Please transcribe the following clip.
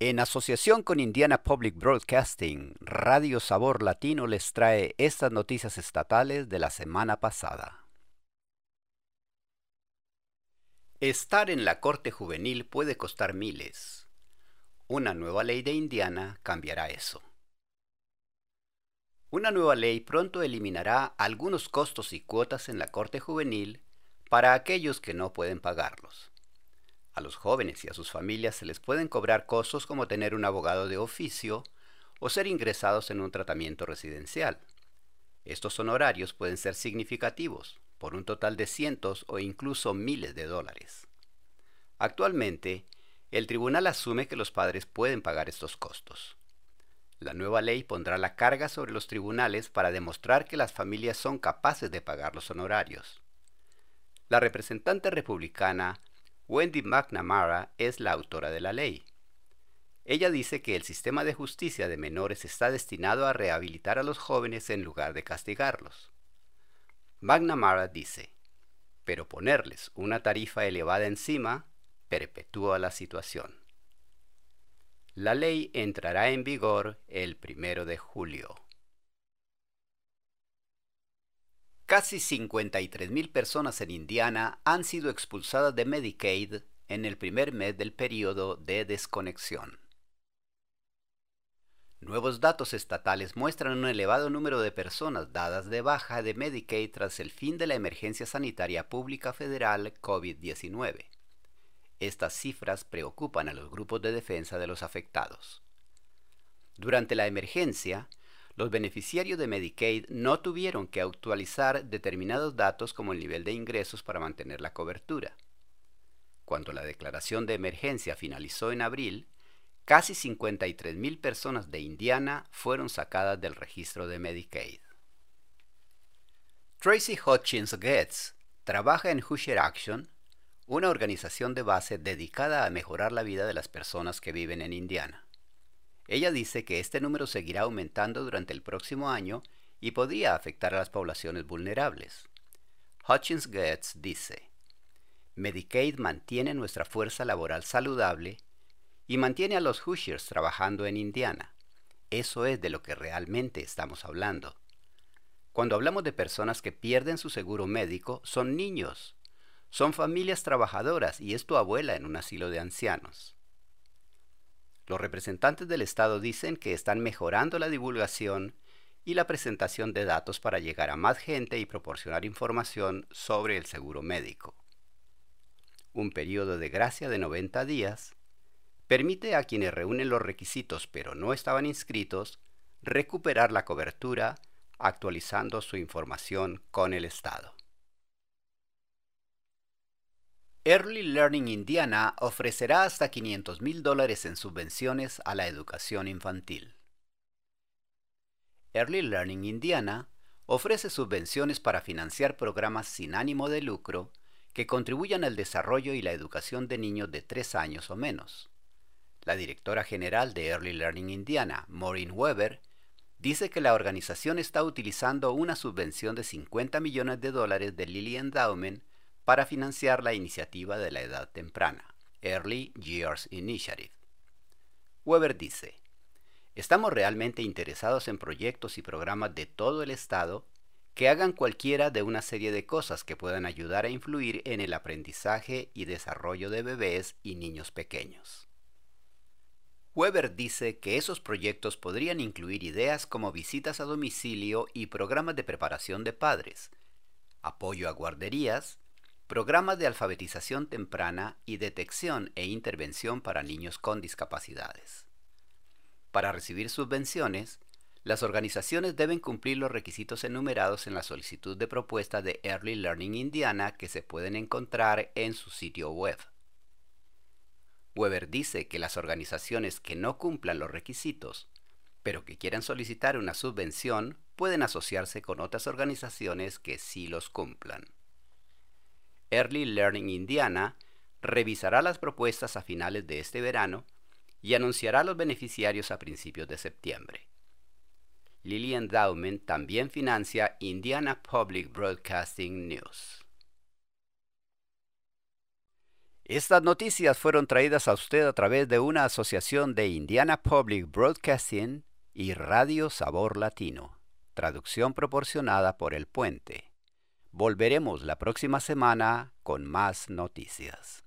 En asociación con Indiana Public Broadcasting, Radio Sabor Latino les trae estas noticias estatales de la semana pasada. Estar en la corte juvenil puede costar miles. Una nueva ley de Indiana cambiará eso. Una nueva ley pronto eliminará algunos costos y cuotas en la corte juvenil para aquellos que no pueden pagarlos. A los jóvenes y a sus familias se les pueden cobrar costos como tener un abogado de oficio o ser ingresados en un tratamiento residencial. Estos honorarios pueden ser significativos, por un total de cientos o incluso miles de dólares. Actualmente, el tribunal asume que los padres pueden pagar estos costos. La nueva ley pondrá la carga sobre los tribunales para demostrar que las familias son capaces de pagar los honorarios. La representante republicana Wendy McNamara es la autora de la ley. Ella dice que el sistema de justicia de menores está destinado a rehabilitar a los jóvenes en lugar de castigarlos. McNamara dice, pero ponerles una tarifa elevada encima perpetúa la situación. La ley entrará en vigor el primero de julio. Casi 53.000 personas en Indiana han sido expulsadas de Medicaid en el primer mes del periodo de desconexión. Nuevos datos estatales muestran un elevado número de personas dadas de baja de Medicaid tras el fin de la emergencia sanitaria pública federal COVID-19. Estas cifras preocupan a los grupos de defensa de los afectados. Durante la emergencia, los beneficiarios de Medicaid no tuvieron que actualizar determinados datos como el nivel de ingresos para mantener la cobertura. Cuando la declaración de emergencia finalizó en abril, casi 53.000 personas de Indiana fueron sacadas del registro de Medicaid. Tracy Hutchins Getz trabaja en Hoosier Action, una organización de base dedicada a mejorar la vida de las personas que viven en Indiana. Ella dice que este número seguirá aumentando durante el próximo año y podría afectar a las poblaciones vulnerables. Hutchins Getz dice, Medicaid mantiene nuestra fuerza laboral saludable y mantiene a los Hoosiers trabajando en Indiana. Eso es de lo que realmente estamos hablando. Cuando hablamos de personas que pierden su seguro médico, son niños, son familias trabajadoras y es tu abuela en un asilo de ancianos. Los representantes del Estado dicen que están mejorando la divulgación y la presentación de datos para llegar a más gente y proporcionar información sobre el seguro médico. Un periodo de gracia de 90 días permite a quienes reúnen los requisitos pero no estaban inscritos recuperar la cobertura actualizando su información con el Estado. Early Learning Indiana ofrecerá hasta 500 mil dólares en subvenciones a la educación infantil. Early Learning Indiana ofrece subvenciones para financiar programas sin ánimo de lucro que contribuyan al desarrollo y la educación de niños de 3 años o menos. La directora general de Early Learning Indiana, Maureen Weber, dice que la organización está utilizando una subvención de 50 millones de dólares de Lilly Endowment para financiar la iniciativa de la edad temprana, Early Years Initiative. Weber dice, Estamos realmente interesados en proyectos y programas de todo el Estado que hagan cualquiera de una serie de cosas que puedan ayudar a influir en el aprendizaje y desarrollo de bebés y niños pequeños. Weber dice que esos proyectos podrían incluir ideas como visitas a domicilio y programas de preparación de padres, apoyo a guarderías, programas de alfabetización temprana y detección e intervención para niños con discapacidades. Para recibir subvenciones, las organizaciones deben cumplir los requisitos enumerados en la solicitud de propuesta de Early Learning Indiana que se pueden encontrar en su sitio web. Weber dice que las organizaciones que no cumplan los requisitos, pero que quieran solicitar una subvención, pueden asociarse con otras organizaciones que sí los cumplan. Early Learning Indiana revisará las propuestas a finales de este verano y anunciará los beneficiarios a principios de septiembre. Lilly Endowment también financia Indiana Public Broadcasting News. Estas noticias fueron traídas a usted a través de una asociación de Indiana Public Broadcasting y Radio Sabor Latino, traducción proporcionada por El Puente. Volveremos la próxima semana con más noticias.